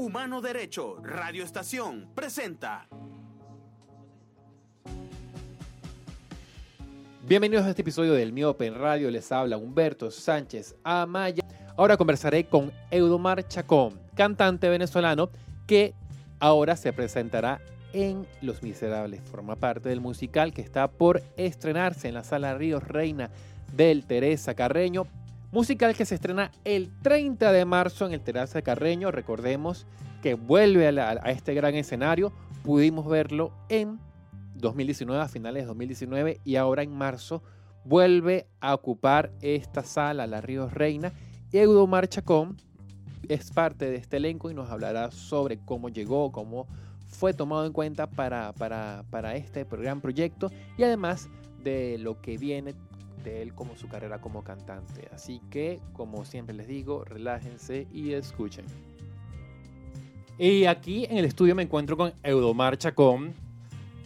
Humano Derecho, Radio Estación, presenta. Bienvenidos a este episodio del Miopen Radio. Les habla Humberto Sánchez Amaya. Ahora conversaré con Eudomar Chacón, cantante venezolano que ahora se presentará en Los Miserables. Forma parte del musical que está por estrenarse en la Sala Ríos Reina del Teresa Carreño. Musical que se estrena el 30 de marzo en el Teresa Carreño. Recordemos que vuelve a, este gran escenario. Pudimos verlo en 2019, a finales de 2019, y ahora en marzo vuelve a ocupar esta sala, la Ríos Reina. Eudomar Chacón es parte de este elenco y nos hablará sobre cómo llegó, cómo fue tomado en cuenta para, para, para este gran proyecto y además de lo que viene de él como su carrera como cantante. Así que, como siempre les digo, relájense y escuchen. Y aquí en el estudio me encuentro con Eudomar Chacón,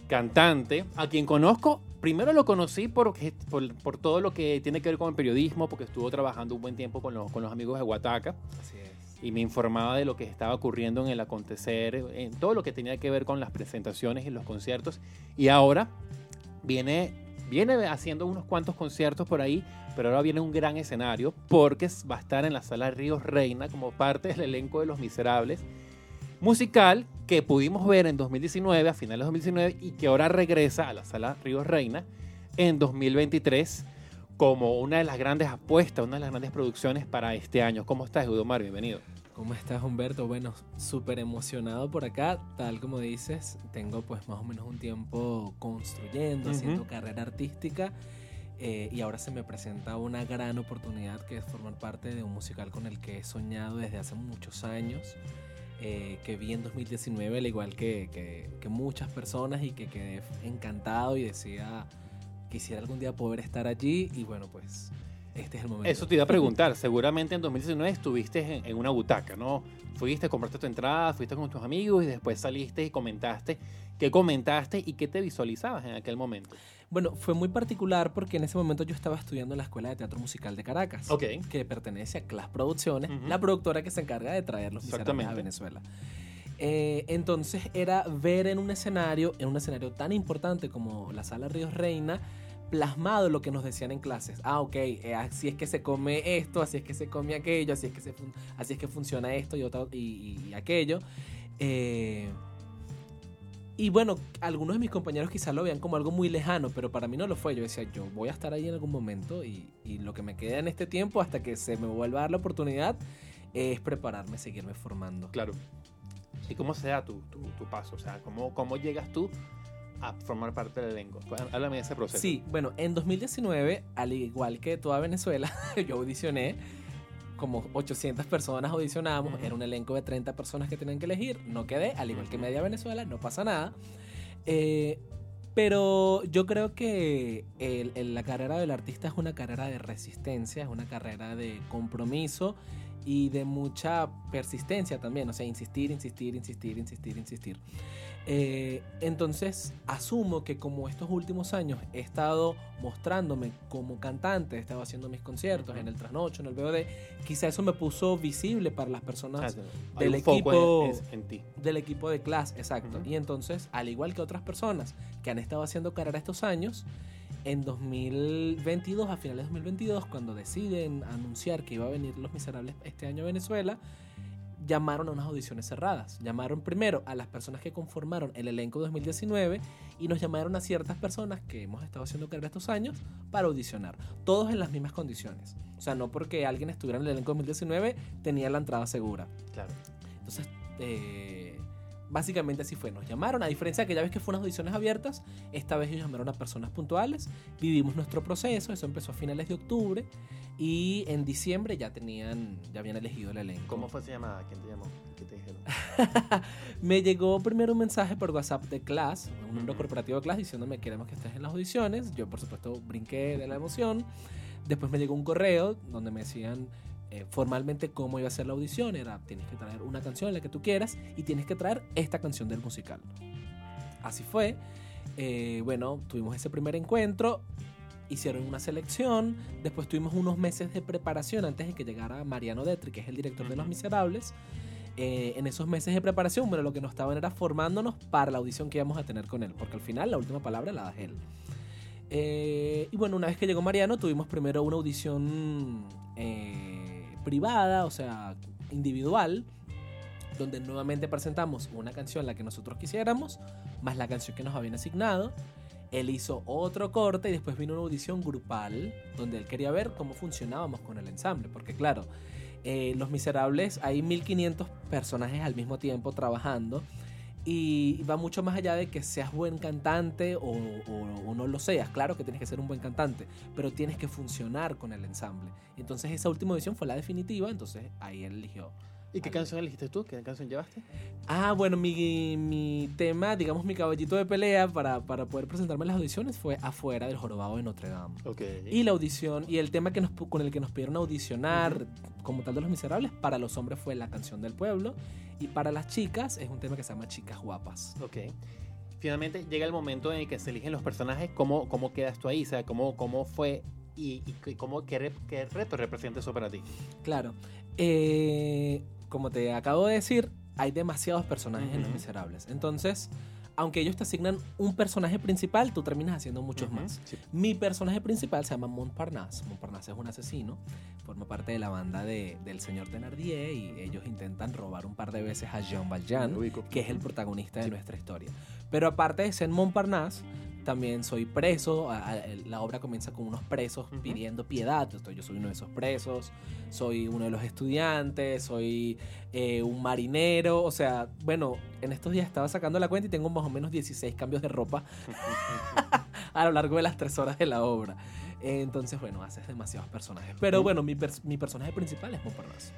cantante, a quien conozco. Primero lo conocí por, por, por, todo lo que tiene que ver con el periodismo, porque estuvo trabajando un buen tiempo con los, con los amigos de Huataca. Así es. Y me informaba de lo que estaba ocurriendo en el acontecer, en todo lo que tenía que ver con las presentaciones y los conciertos. Y ahora viene, viene haciendo unos cuantos conciertos por ahí, pero ahora viene un gran escenario porque va a estar en la sala Ríos Reina como parte del elenco de Los Miserables musical que pudimos ver en 2019, a finales de 2019, y que ahora regresa a la sala Ríos Reina en 2023 como una de las grandes apuestas, una de las grandes producciones para este año. ¿Cómo estás, Eudomar? Bienvenido. ¿Cómo estás, Humberto? Bueno, súper emocionado por acá. Tal como dices, tengo pues más o menos un tiempo construyendo, uh -huh. haciendo carrera artística. Eh, y ahora se me presenta una gran oportunidad que es formar parte de un musical con el que he soñado desde hace muchos años. Eh, que vi en 2019, al igual que, que, que, muchas personas, y que quedé encantado y decía, quisiera algún día poder estar allí. Y bueno, pues este es el momento. Eso te iba a preguntar. Seguramente en 2019 estuviste en, en, una butaca, ¿no? Fuiste, compraste tu entrada, fuiste con tus amigos y después saliste y comentaste. ¿Qué comentaste y qué te visualizabas en aquel momento? Bueno, fue muy particular porque en ese momento yo estaba estudiando en la Escuela de Teatro Musical de Caracas, okay. que pertenece a Class Producciones, uh -huh. la productora que se encarga de traer los miserables a Venezuela. Eh, entonces era ver en un escenario, en un escenario tan importante como la Sala Ríos Reina, plasmado lo que nos decían en clases. Ah, ok, eh, así es que se come esto, así es que se come aquello, así es que, se así es que funciona esto y, otro, y, aquello. Eh, y bueno, algunos de mis compañeros quizás lo vean como algo muy lejano, pero para mí no lo fue. Yo decía, yo voy a estar ahí en algún momento y, y lo que me queda en este tiempo hasta que se me vuelva a dar la oportunidad es prepararme, seguirme formando. Claro. ¿Y cómo se da tu, tu, tu paso? O sea, ¿cómo, ¿cómo llegas tú a formar parte del elenco? Háblame de ese proceso. Sí, bueno, en 2019, al igual que toda Venezuela, yo audicioné como 800 personas audicionamos, uh -huh. era un elenco de 30 personas que tenían que elegir, no quedé, al igual que Media Venezuela, no pasa nada. Eh, pero yo creo que el, el, la carrera del artista es una carrera de resistencia, es una carrera de compromiso y de mucha persistencia también, o sea, insistir, insistir, insistir, insistir, insistir. Eh, entonces, asumo que como estos últimos años he estado mostrándome como cantante, he estado haciendo mis conciertos en el Trasnocho, en el BOD, quizá eso me puso visible para las personas del equipo en, en, ti. del equipo de clase, exacto. Uh -huh. Y entonces, al igual que otras personas que han estado haciendo carrera estos años, en 2022, a finales de 2022, cuando deciden anunciar que iba a venir Los Miserables este año a Venezuela, llamaron a unas audiciones cerradas. Llamaron primero a las personas que conformaron el elenco 2019 y nos llamaron a ciertas personas que hemos estado haciendo carrera estos años para audicionar. Todos en las mismas condiciones. O sea, no porque alguien estuviera en el elenco 2019 tenía la entrada segura. Claro. Entonces, eh, básicamente así fue. Nos llamaron, a diferencia de que ya ves que fueron audiciones abiertas, esta vez ellos llamaron a personas puntuales, vivimos nuestro proceso, eso empezó a finales de octubre y en diciembre ya tenían, ya habían elegido el elenco. ¿Cómo fue esa llamada? ¿Quién te llamó? ¿Qué te dijeron? Me llegó primero un mensaje por WhatsApp de Class, un número corporativo de Class, diciéndome queremos que estés en las audiciones. Yo, por supuesto, brinqué de la emoción. Después me llegó un correo donde me decían eh, formalmente cómo iba a ser la audición. Era, tienes que traer una canción, la que tú quieras, y tienes que traer esta canción del musical. Así fue. Eh, bueno, tuvimos ese primer encuentro. Hicieron una selección. Después tuvimos unos meses de preparación antes de que llegara Mariano Detri, que es el director de Los Miserables. eh, en esos meses de preparación, bueno, lo que nos estaban era formándonos para la audición que íbamos a tener con él, porque al final la última palabra la da él. Eh, y bueno, una vez que llegó Mariano, tuvimos primero una audición eh, privada, o sea, individual, donde nuevamente presentamos una canción la que nosotros quisiéramos, más la canción que nos habían asignado. Él hizo otro corte y después vino una audición grupal, donde él quería ver cómo funcionábamos con el ensamble, porque claro, eh, Los Miserables hay 1500 personajes al mismo tiempo trabajando y va mucho más allá de que seas buen cantante o, no lo seas. Claro que tienes que ser un buen cantante, pero tienes que funcionar con el ensamble. Entonces esa última audición fue la definitiva, entonces ahí él eligió. ¿Y qué canción elegiste tú? ¿Qué canción llevaste? Ah, bueno, mi, mi tema, digamos mi caballito de pelea para, para poder presentarme en las audiciones fue Afuera del Jorobado de Notre Dame. Ok. Y la audición, y el tema que nos, con el que nos pidieron audicionar como tal de Los Miserables, para los hombres fue La Canción del Pueblo, y para las chicas es un tema que se llama Chicas Guapas. Ok. Finalmente llega el momento en el que se eligen los personajes. ¿Cómo, cómo quedas tú ahí? O sea, ¿cómo, cómo fue y, y cómo, qué, qué reto representa eso para ti? Claro. Eh, como te acabo de decir, hay demasiados personajes en Los. Miserables. Entonces, aunque ellos te asignan un personaje principal, tú terminas haciendo muchos más. sí. Mi personaje principal se llama Montparnasse. Montparnasse es un asesino, forma parte de la banda de- del señor Thenardier y ellos intentan robar un par de veces a Jean Valjean, que es el protagonista de Sí. nuestra historia. Pero aparte de ser Montparnasse, también soy preso. a- a- La obra comienza con unos presos pidiendo piedad. Entonces, yo soy uno de esos presos. Soy uno de los estudiantes. Soy eh, un marinero. O sea, bueno, en estos días estaba sacando la cuenta y tengo más o menos 16 cambios de ropa a lo largo de las tres horas de la obra. Entonces, bueno, haces demasiados personajes. Pero bueno, mi, mi personaje principal es Montparnasse.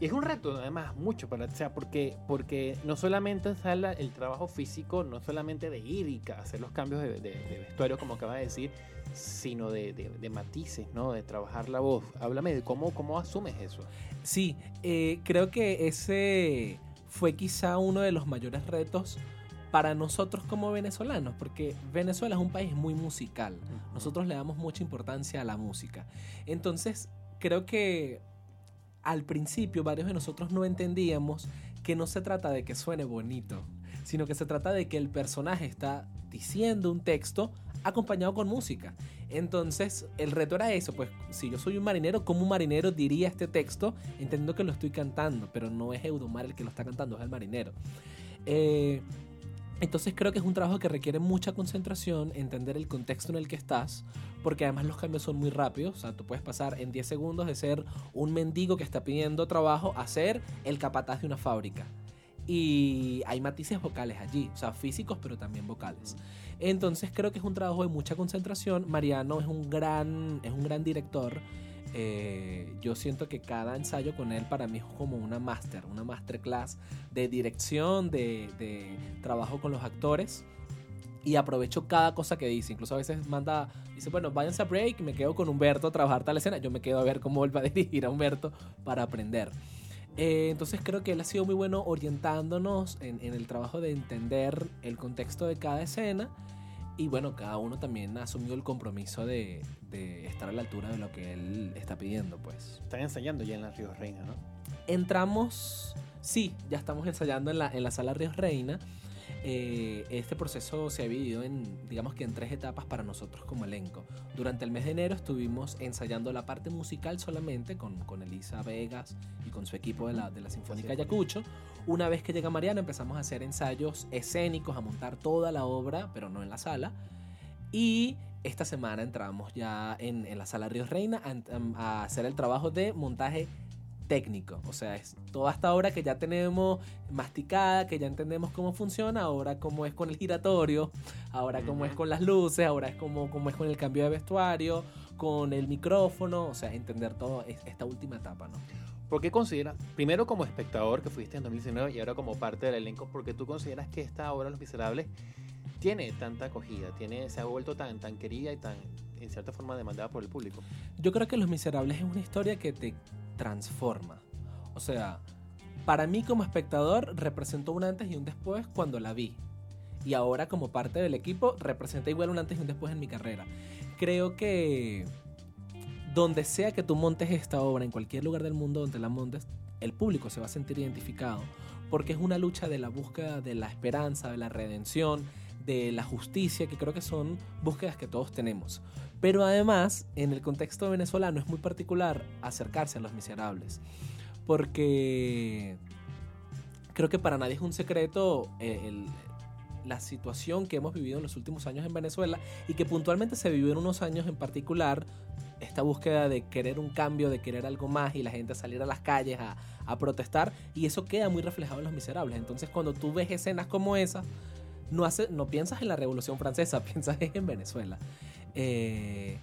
Y es un reto, además, mucho para, o sea, porque, porque no solamente está el trabajo físico, no solamente de ir y hacer los cambios de, de- de vestuario, como acaba de decir, sino de, de- de matices, ¿no? De trabajar la voz. Háblame de cómo, cómo asumes eso. Sí, eh, creo que ese fue quizá uno de los mayores retos para nosotros como venezolanos, porque Venezuela es un país muy musical. Nosotros le damos mucha importancia a la música. Entonces, creo que al principio varios de nosotros no entendíamos que no se trata de que suene bonito, sino que se trata de que el personaje está diciendo un texto acompañado con música. Entonces, el reto era eso, pues si yo soy un marinero, ¿cómo un marinero diría este texto? Entendiendo que lo estoy cantando, pero no es Eudomar el que lo está cantando, es el marinero. Eh, entonces creo que es un trabajo que requiere mucha concentración, entender el contexto en el que estás, porque además los cambios son muy rápidos. O sea, tú puedes pasar en 10 segundos de ser un mendigo que está pidiendo trabajo a ser el capataz de una fábrica. Y hay matices vocales allí, o sea, físicos, pero también vocales. Entonces creo que es un trabajo de mucha concentración. Mariano es un gran, es un gran director. Eh, yo siento que cada ensayo con él para mí es como una máster, una masterclass de dirección, de, trabajo con los actores. Y aprovecho cada cosa que dice. Incluso a veces manda, dice, bueno, váyanse a break, me quedo con Humberto a trabajar tal escena. Yo me quedo a ver cómo él va a dirigir a Humberto para aprender. Eh, entonces creo que él ha sido muy bueno orientándonos en, en el trabajo de entender el contexto de cada escena. Y bueno, cada uno también ha asumido el compromiso de, de estar a la altura de lo que él está pidiendo, pues. Están ensayando ya en la Río Reina, ¿no? Entramos, sí, ya estamos ensayando en la, en la sala Ríos Reina. Eh, este proceso se ha dividido en, digamos que en tres etapas para nosotros como elenco. Durante el mes de enero estuvimos ensayando la parte musical solamente con, con Elisa Vegas y con su equipo de la, de la Sinfónica Sinfónica. Ayacucho. Una vez que llega Mariana empezamos a hacer ensayos escénicos, a montar toda la obra, pero no en la sala. Y esta semana entramos ya en, en la sala Ríos Reina a, a hacer el trabajo de montaje técnico. O sea, es toda esta obra que ya tenemos masticada, que ya entendemos cómo funciona, ahora cómo es con el giratorio, ahora cómo es con las luces, ahora es cómo, cómo es con el cambio de vestuario, con el micrófono, o sea, entender todo es- esta última etapa, ¿no? ¿Por qué consideras, primero como espectador que fuiste en 2019 y ahora como parte del elenco, porque tú consideras que esta obra Los Miserables tiene tanta acogida, tiene, se ha vuelto tan, tan querida y tan, en cierta forma, demandada por el público? Yo creo que Los Miserables es una historia que te transforma. O sea, para mí como espectador representó un antes y un después cuando la vi. Y ahora como parte del equipo representa igual un antes y un después en mi carrera. Creo que donde sea que tú montes esta obra, en cualquier lugar del mundo donde la montes, el público se va a sentir identificado porque es una lucha de la búsqueda de la esperanza, de la redención, de la justicia, que creo que son búsquedas que todos tenemos. Pero además, en el contexto venezolano es muy particular acercarse a los miserables, porque creo que para nadie es un secreto eh, el, la situación que hemos vivido en los últimos años en Venezuela y que puntualmente se vivió en unos años en particular, esta búsqueda de querer un cambio, de querer algo más y la gente salir a las calles a, protestar y eso queda muy reflejado en Los Miserables. Entonces cuando tú ves escenas como esa, no, hace, no piensas en la Revolución Francesa, piensas en Venezuela. Eh,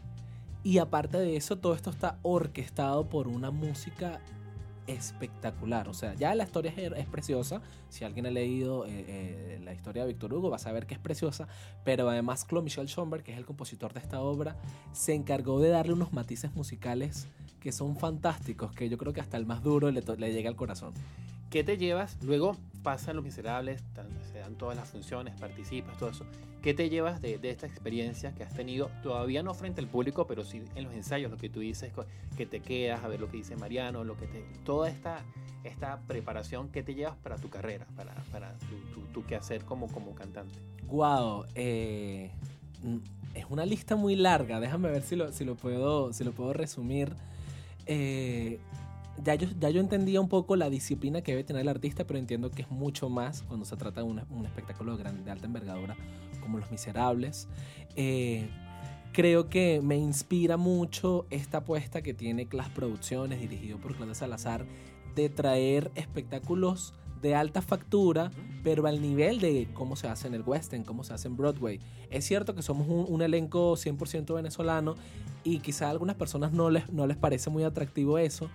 y aparte de eso, todo esto está orquestado por una música espectacular. O sea, ya la historia es, preciosa. Si alguien ha leído eh, eh, la historia de Víctor Hugo, va a saber que es preciosa. Pero además, Claude Michel Schomberg, que es el compositor de esta obra, se encargó de darle unos matices musicales que son fantásticos, que yo creo que hasta el más duro le llega al corazón. ¿Qué te llevas? Luego pasan Los Miserables, se dan todas las funciones, participas, todo eso. ¿Qué te llevas de, esta experiencia que has tenido, todavía no frente al público, pero sí en los ensayos, lo que tú dices, que te quedas a ver lo que dice Mariano, lo que te, toda esta, esta preparación, ¿qué te llevas para tu carrera, para, para tu, tu, tu quehacer como, como cantante? Wow, eh, es una lista muy larga, déjame ver si lo, si lo, puedo, si lo puedo resumir. Eh, ya yo, ya yo entendía un poco la disciplina que debe tener el artista, pero entiendo que es mucho más cuando se trata de un, un espectáculo de, de, alta envergadura como Los Miserables. Eh, creo que me inspira mucho esta apuesta que tiene Class Producciones, dirigido por Claudia Salazar, de traer espectáculos de alta factura, pero al nivel de cómo se hace en el West End, cómo se hace en Broadway. Es cierto que somos un, un elenco 100% venezolano y quizá a algunas personas no les, no les parece muy atractivo eso,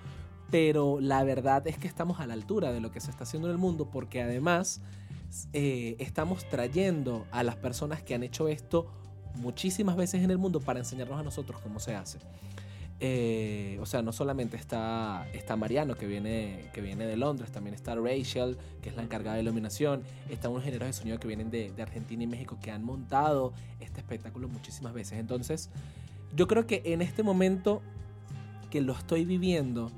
pero la verdad es que estamos a la altura de lo que se está haciendo en el mundo porque además eh, estamos trayendo a las personas que han hecho esto muchísimas veces en el mundo para enseñarnos a nosotros cómo se hace. Eh, o sea, no solamente está, está Mariano, que viene, que viene de Londres, también está Rachel, que es la encargada de iluminación, están unos ingenieros de sonido que vienen de, de Argentina y México, que han montado este espectáculo muchísimas veces. Entonces, yo creo que en este momento que lo estoy viviendo,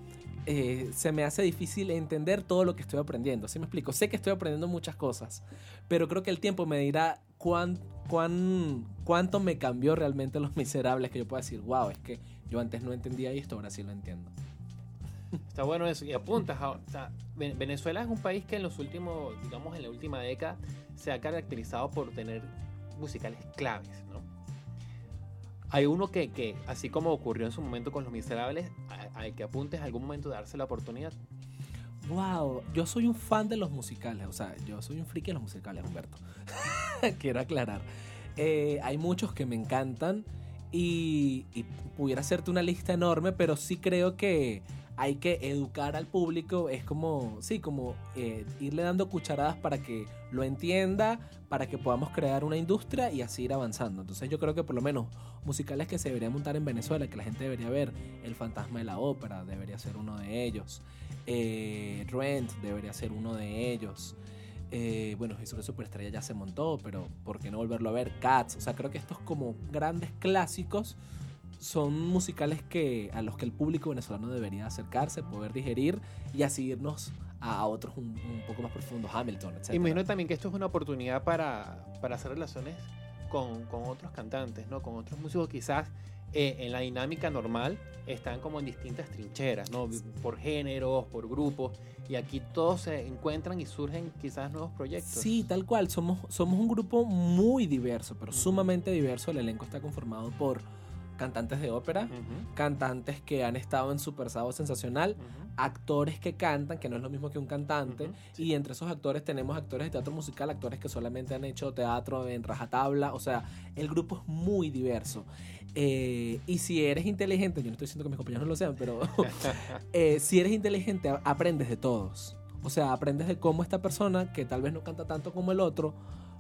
eh, se me hace difícil entender todo lo que estoy aprendiendo. ¿Sí me explico? Sé que estoy aprendiendo muchas cosas, pero creo que el tiempo me dirá cuán, cuán, cuánto me cambió realmente Los Miserables, que yo pueda decir, wow, es que yo antes no entendía esto, ahora sí lo entiendo. Está bueno eso. Y apuntas, o sea, Venezuela es un país que en los últimos, digamos, en la última década se ha caracterizado por tener musicales claves, ¿no? Hay uno que, que, así como ocurrió en su momento con Los Miserables, que apuntes algún momento de darse la oportunidad. Wow, yo soy un fan de los musicales, o sea, yo soy un friki de los musicales, Humberto. Quiero aclarar. Eh, hay muchos que me encantan y, pudiera hacerte una lista enorme, pero sí creo que hay que educar al público, es como, sí, como eh, irle dando cucharadas para que lo entienda, para que podamos crear una industria y así ir avanzando. Entonces yo creo que por lo menos musicales que se deberían montar en Venezuela, que la gente debería ver, El Fantasma de la Ópera debería ser uno de ellos, eh, Rent debería ser uno de ellos. Eh, bueno, Jesús de Superestrella ya se montó, pero ¿por qué no volverlo a ver? Cats, o sea, creo que estos como grandes clásicos son musicales que, a los que el público venezolano debería acercarse, poder digerir y así irnos a otros un, un poco más profundos, Hamilton, etc. Imagino también que esto es una oportunidad para, para hacer relaciones con, con, otros cantantes, ¿no? con otros músicos quizás eh, en la dinámica normal están como en distintas trincheras, ¿no? por géneros, por grupos, y aquí todos se encuentran y surgen quizás nuevos proyectos. Sí, tal cual, somos, somos un grupo muy diverso, pero sumamente diverso, el elenco está conformado por cantantes de ópera, uh -huh. cantantes que han estado en Super Sábado Sensacional, uh -huh. actores que cantan, que no es lo mismo que un cantante, uh -huh. sí. y entre esos actores tenemos actores de teatro musical, actores que solamente han hecho teatro en rajatabla, o sea, el grupo es muy diverso. Eh, y si eres inteligente, yo no estoy diciendo que mis compañeros no lo sean, pero eh, si eres inteligente, aprendes de todos. O sea, aprendes de cómo esta persona, que tal vez no canta tanto como el otro,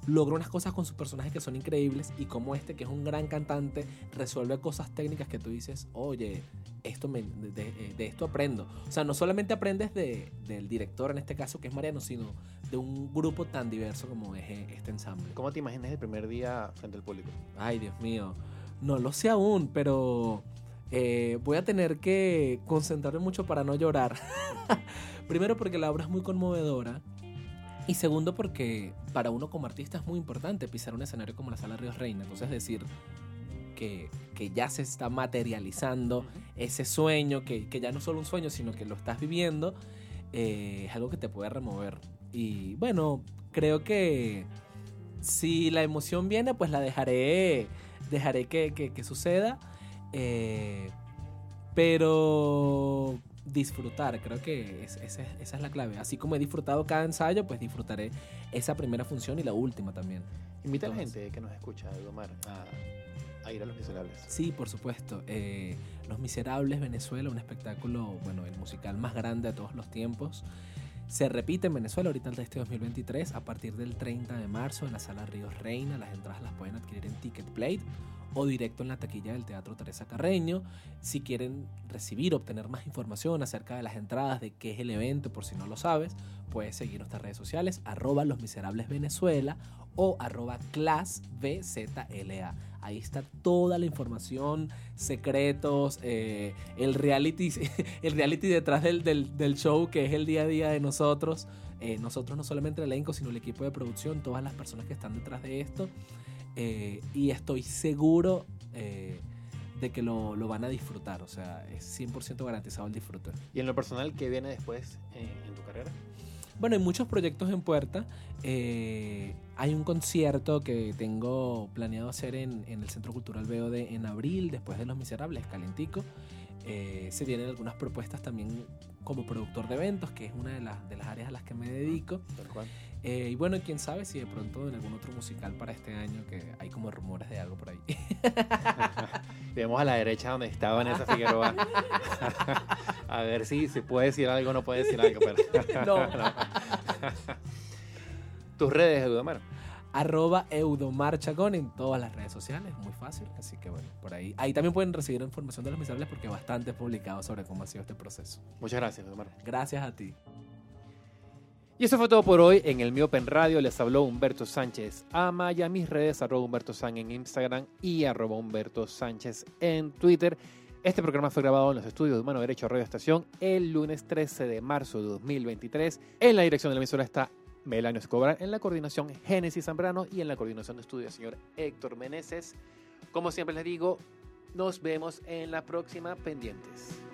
logra unas cosas con sus personajes que son increíbles y como este, que es un gran cantante, resuelve cosas técnicas que tú dices, oye, esto me, de, de, esto aprendo. O sea, no solamente aprendes de, del director, en este caso, que es Mariano, sino de un grupo tan diverso como es este ensamble. ¿Cómo te imaginas el primer día frente al público? Ay, Dios mío. No lo sé aún, pero Eh, voy a tener que concentrarme mucho para no llorar. Primero porque la obra es muy conmovedora. Y segundo porque para uno como artista es muy importante pisar un escenario como la Sala Ríos Reina. Entonces decir que, que ya se está materializando ese sueño, que, que ya no es solo un sueño, sino que lo estás viviendo, eh, es algo que te puede remover. Y bueno, creo que si la emoción viene, pues la dejaré, dejaré que, que- que suceda. Eh, pero disfrutar, creo que es- esa, es- esa es la clave. Así como he disfrutado cada ensayo, pues disfrutaré esa primera función y la última también. Invita a la gente que nos escucha, Omar, a, a ir a Los Miserables. Sí, por supuesto. Eh, Los Miserables Venezuela, un espectáculo, bueno, el musical más grande de todos los tiempos. Se repite en Venezuela ahorita de este 2023 a partir del 30 de marzo en la sala Ríos Reina. Las entradas las pueden adquirir en Ticketplate o directo en la taquilla del Teatro Teresa Carreño. Si quieren recibir, obtener más información acerca de las entradas, de qué es el evento, por si no lo sabes, puedes seguir nuestras redes sociales, arroba Los Miserables Venezuela o arroba classbzla. Ahí está toda la información, secretos, eh, el, reality, el reality detrás del, del- del show que es el día a día de nosotros. Eh, nosotros no solamente el elenco, sino el equipo de producción, todas las personas que están detrás de esto. Eh, y estoy seguro eh, de que lo, lo van a disfrutar. O sea, es 100% garantizado el disfrute. Y en lo personal, ¿qué viene después en, en tu carrera? Bueno, hay muchos proyectos en puerta. Eh, hay un concierto que tengo planeado hacer en, en el Centro Cultural BOD en abril, después de Los Miserables, calentico. Eh, se vienen algunas propuestas también como productor de eventos, que es una de, las de las áreas a las que me dedico. Cual. Eh, y bueno, quién sabe si de pronto en algún otro musical para este año, que hay como rumores de algo por ahí. Vemos a la derecha donde está Vanessa Figueroa. a ver si se puede decir algo o no puede decir algo. Pero... No. Tus redes, Eudomar. Arroba Eudomar Chacón en todas las redes sociales, muy fácil. Así que bueno, por ahí. Ahí también pueden recibir información de los miserables porque bastante publicado sobre cómo ha sido este proceso. Muchas gracias, Eudomar. Gracias a ti. Y eso fue todo por hoy en el Miopen Radio. Les habló Humberto Sánchez Amaya. Mis redes, arroba Humberto San en Instagram y arroba Humberto Sánchez en Twitter. Este programa fue grabado en los estudios de Humano Derecho Radio Estación el lunes 13 de marzo de 2023. En la dirección de la emisora está Melanio Escobar, en la coordinación Génesis Zambrano y en la coordinación de estudio señor Héctor Meneses. Como siempre les digo, nos vemos en la próxima pendientes.